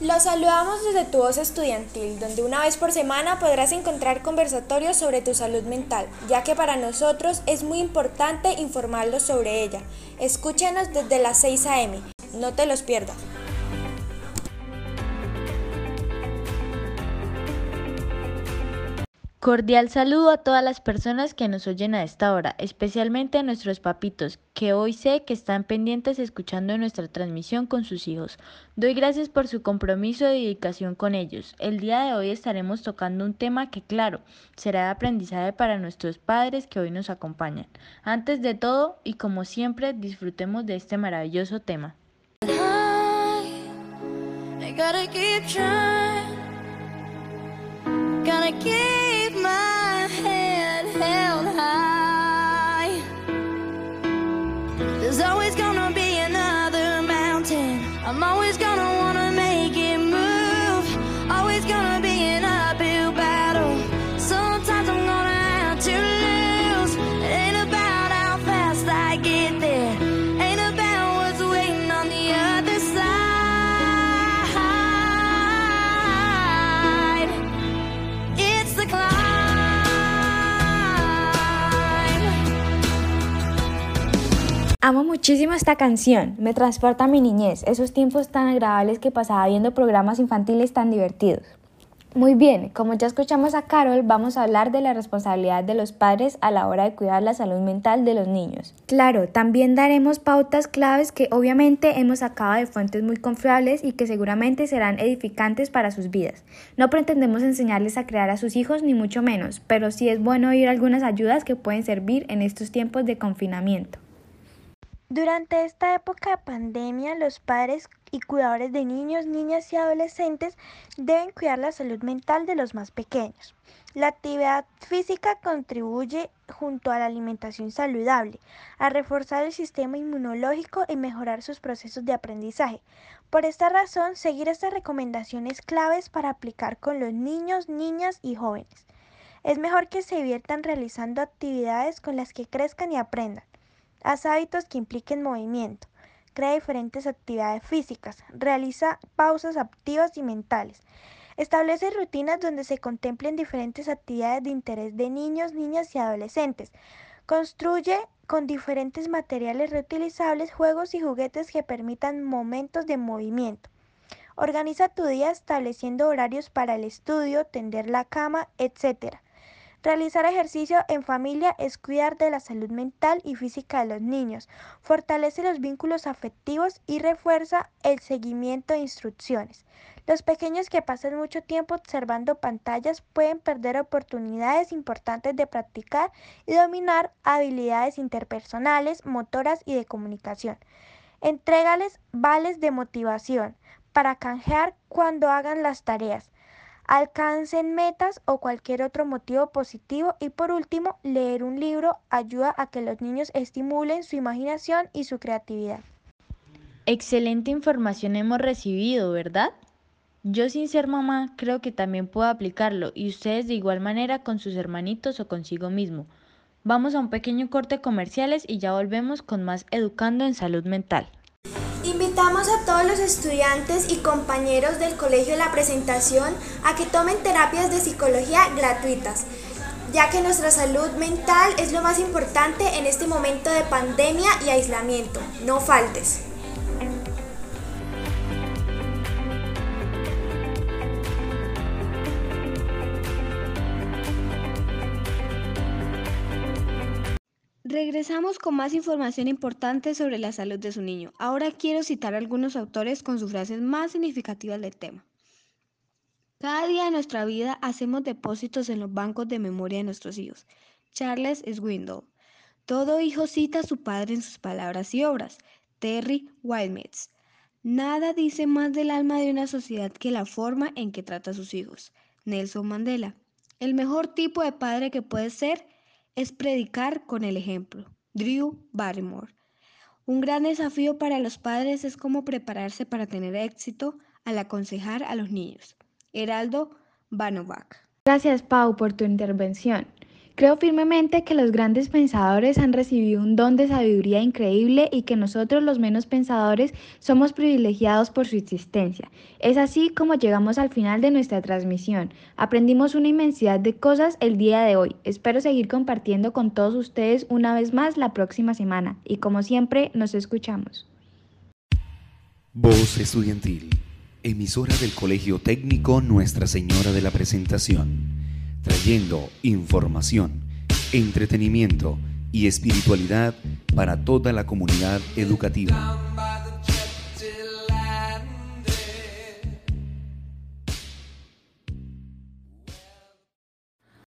Los saludamos desde tu voz estudiantil, donde una vez por semana podrás encontrar conversatorios sobre tu salud mental, ya que para nosotros es muy importante informarlos sobre ella. Escúchanos desde las 6 a.m. No te los pierdas. Cordial saludo a todas las personas que nos oyen a esta hora, especialmente a nuestros papitos, que hoy sé que están pendientes escuchando nuestra transmisión con sus hijos. Doy gracias por su compromiso y dedicación con ellos. El día de hoy estaremos tocando un tema que, claro, será de aprendizaje para nuestros padres que hoy nos acompañan. Antes de todo, y como siempre, disfrutemos de este maravilloso tema. There's always gonna be another mountain. I'm always gonna wanna Amo muchísimo esta canción, me transporta a mi niñez, esos tiempos tan agradables que pasaba viendo programas infantiles tan divertidos. Muy bien, como ya escuchamos a Carol, vamos a hablar de la responsabilidad de los padres a la hora de cuidar la salud mental de los niños. Claro, también daremos pautas claves que obviamente hemos sacado de fuentes muy confiables y que seguramente serán edificantes para sus vidas. No pretendemos enseñarles a crear a sus hijos ni mucho menos, pero sí es bueno oír algunas ayudas que pueden servir en estos tiempos de confinamiento. Durante esta época de pandemia, los padres y cuidadores de niños, niñas y adolescentes deben cuidar la salud mental de los más pequeños. La actividad física contribuye, junto a la alimentación saludable, a reforzar el sistema inmunológico y mejorar sus procesos de aprendizaje. Por esta razón, seguir estas recomendaciones claves para aplicar con los niños, niñas y jóvenes. Es mejor que se diviertan realizando actividades con las que crezcan y aprendan. Haz hábitos que impliquen movimiento. Crea diferentes actividades físicas. Realiza pausas activas y mentales. Establece rutinas donde se contemplen diferentes actividades de interés de niños, niñas y adolescentes. Construye con diferentes materiales reutilizables juegos y juguetes que permitan momentos de movimiento. Organiza tu día estableciendo horarios para el estudio, tender la cama, etc. Realizar ejercicio en familia es cuidar de la salud mental y física de los niños, fortalece los vínculos afectivos y refuerza el seguimiento de instrucciones. Los pequeños que pasan mucho tiempo observando pantallas pueden perder oportunidades importantes de practicar y dominar habilidades interpersonales, motoras y de comunicación. Entrégales vales de motivación para canjear cuando hagan las tareas alcancen metas o cualquier otro motivo positivo y por último, leer un libro ayuda a que los niños estimulen su imaginación y su creatividad. Excelente información hemos recibido, ¿verdad? Yo sin ser mamá creo que también puedo aplicarlo y ustedes de igual manera con sus hermanitos o consigo mismo. Vamos a un pequeño corte comerciales y ya volvemos con más Educando en Salud Mental. Invitamos a todos los estudiantes y compañeros del Colegio la Presentación a que tomen terapias de psicología gratuitas, ya que nuestra salud mental es lo más importante en este momento de pandemia y aislamiento. No faltes. Regresamos con más información importante sobre la salud de su niño. Ahora quiero citar algunos autores con sus frases más significativas del tema. Cada día de nuestra vida hacemos depósitos en los bancos de memoria de nuestros hijos. Charles Swindoll. Todo hijo cita a su padre en sus palabras y obras. Terry Wildmitz. Nada dice más del alma de una sociedad que la forma en que trata a sus hijos. Nelson Mandela. El mejor tipo de padre que puede ser es predicar con el ejemplo. Drew Barrymore. Un gran desafío para los padres es cómo prepararse para tener éxito al aconsejar a los niños. Heraldo Banovac. Gracias, Pau, por tu intervención. Creo firmemente que los grandes pensadores han recibido un don de sabiduría increíble y que nosotros los menos pensadores somos privilegiados por su existencia. Es así como llegamos al final de nuestra transmisión. Aprendimos una inmensidad de cosas el día de hoy. Espero seguir compartiendo con todos ustedes una vez más la próxima semana y como siempre nos escuchamos. Voz estudiantil, emisora del Colegio Técnico Nuestra Señora de la Presentación trayendo información, entretenimiento y espiritualidad para toda la comunidad educativa.